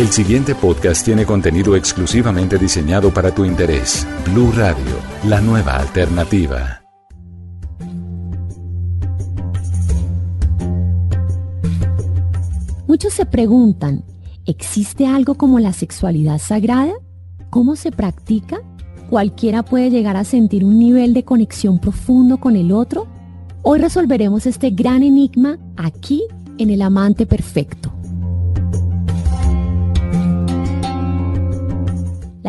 El siguiente podcast tiene contenido exclusivamente diseñado para tu interés. Blue Radio, la nueva alternativa. Muchos se preguntan, ¿existe algo como la sexualidad sagrada? ¿Cómo se practica? ¿Cualquiera puede llegar a sentir un nivel de conexión profundo con el otro? Hoy resolveremos este gran enigma aquí en El Amante Perfecto.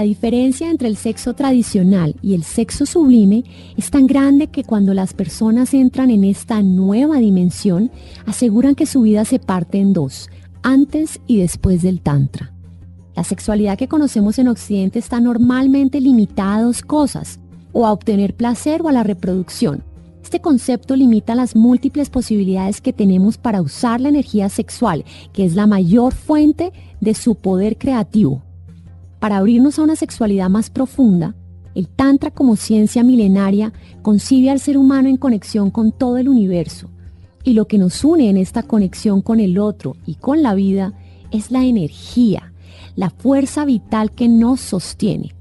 La diferencia entre el sexo tradicional y el sexo sublime es tan grande que cuando las personas entran en esta nueva dimensión, aseguran que su vida se parte en dos, antes y después del Tantra. La sexualidad que conocemos en Occidente está normalmente limitada a dos cosas, o a obtener placer o a la reproducción. Este concepto limita las múltiples posibilidades que tenemos para usar la energía sexual, que es la mayor fuente de su poder creativo. Para abrirnos a una sexualidad más profunda, el Tantra como ciencia milenaria concibe al ser humano en conexión con todo el universo. Y lo que nos une en esta conexión con el otro y con la vida es la energía, la fuerza vital que nos sostiene.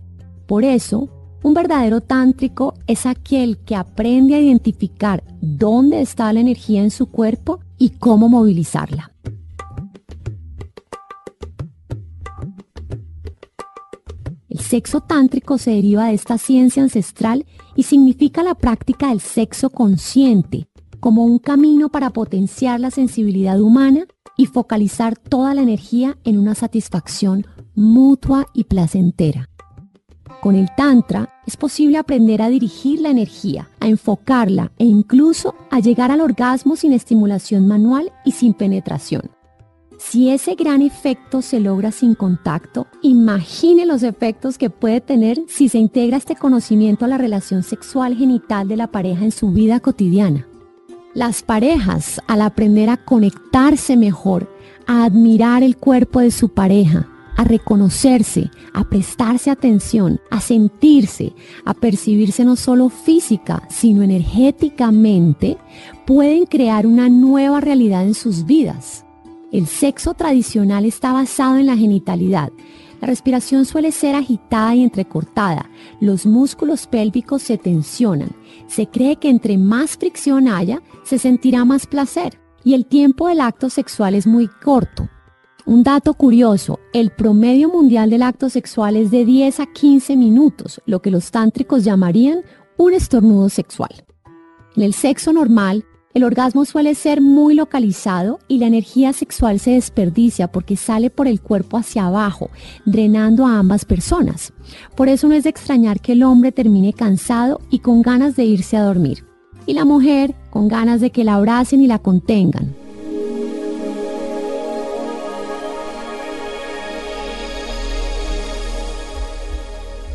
Por eso, un verdadero tántrico es aquel que aprende a identificar dónde está la energía en su cuerpo y cómo movilizarla. Sexo tántrico se deriva de esta ciencia ancestral y significa la práctica del sexo consciente como un camino para potenciar la sensibilidad humana y focalizar toda la energía en una satisfacción mutua y placentera. Con el Tantra es posible aprender a dirigir la energía, a enfocarla e incluso a llegar al orgasmo sin estimulación manual y sin penetración. Si ese gran efecto se logra sin contacto, imagine los efectos que puede tener si se integra este conocimiento a la relación sexual genital de la pareja en su vida cotidiana. Las parejas, al aprender a conectarse mejor, a admirar el cuerpo de su pareja, a reconocerse, a prestarse atención, a sentirse, a percibirse no solo física, sino energéticamente, pueden crear una nueva realidad en sus vidas. El sexo tradicional está basado en la genitalidad. La respiración suele ser agitada y entrecortada. Los músculos pélvicos se tensionan. Se cree que entre más fricción haya, se sentirá más placer. Y el tiempo del acto sexual es muy corto. Un dato curioso, el promedio mundial del acto sexual es de 10 a 15 minutos, lo que los tántricos llamarían un estornudo sexual. En el sexo normal, el orgasmo suele ser muy localizado y la energía sexual se desperdicia porque sale por el cuerpo hacia abajo, drenando a ambas personas. Por eso no es de extrañar que el hombre termine cansado y con ganas de irse a dormir, y la mujer con ganas de que la abracen y la contengan.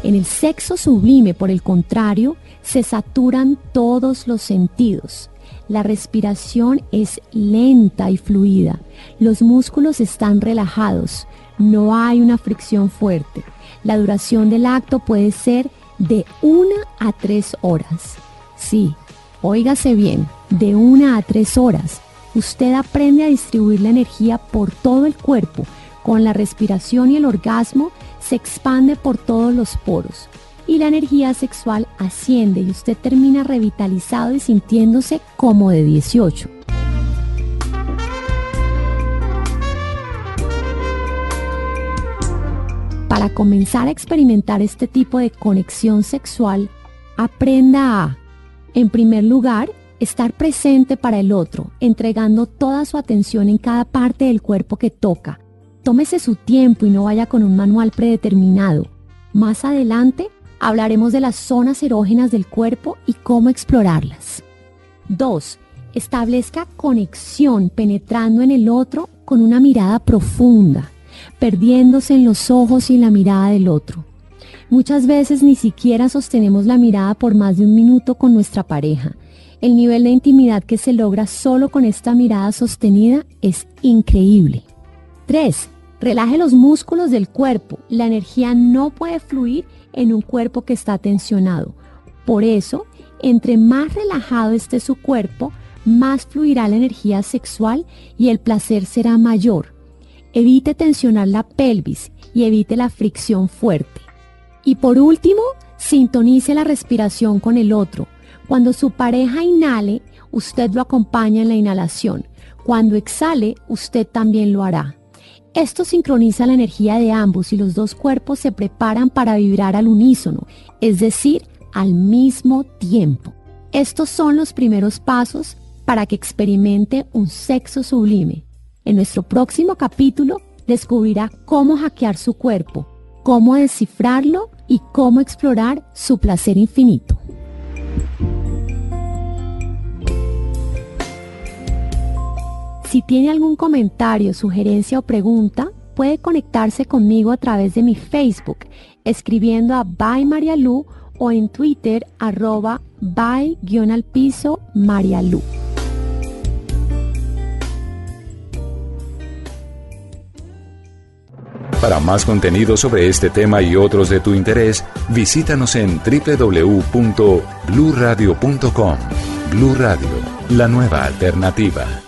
En el sexo sublime, por el contrario, se saturan todos los sentidos la respiración es lenta y fluida. Los músculos están relajados. No hay una fricción fuerte. La duración del acto puede ser de una a tres horas. Sí, óigase bien, de una a tres horas. Usted aprende a distribuir la energía por todo el cuerpo. Con la respiración y el orgasmo se expande por todos los poros y la energía sexual asciende y usted termina revitalizado y sintiéndose como de 18. Para comenzar a experimentar este tipo de conexión sexual, aprenda a, en primer lugar, estar presente para el otro, entregando toda su atención en cada parte del cuerpo que toca. Tómese su tiempo y no vaya con un manual predeterminado. Más adelante, Hablaremos de las zonas erógenas del cuerpo y cómo explorarlas. 2. Establezca conexión penetrando en el otro con una mirada profunda, perdiéndose en los ojos y en la mirada del otro. Muchas veces ni siquiera sostenemos la mirada por más de un minuto con nuestra pareja. El nivel de intimidad que se logra solo con esta mirada sostenida es increíble. 3. Relaje los músculos del cuerpo. La energía no puede fluir en un cuerpo que está tensionado. Por eso, entre más relajado esté su cuerpo, más fluirá la energía sexual y el placer será mayor. Evite tensionar la pelvis y evite la fricción fuerte. Y por último, sintonice la respiración con el otro. Cuando su pareja inhale, usted lo acompaña en la inhalación. Cuando exhale, usted también lo hará. Esto sincroniza la energía de ambos y los dos cuerpos se preparan para vibrar al unísono, es decir, al mismo tiempo. Estos son los primeros pasos para que experimente un sexo sublime. En nuestro próximo capítulo descubrirá cómo hackear su cuerpo, cómo descifrarlo y cómo explorar su placer infinito. Si tiene algún comentario, sugerencia o pregunta, puede conectarse conmigo a través de mi Facebook, escribiendo a By o en Twitter arroba by-al piso Marialu. Para más contenido sobre este tema y otros de tu interés, visítanos en www.bluradio.com. Blu Radio, la nueva alternativa.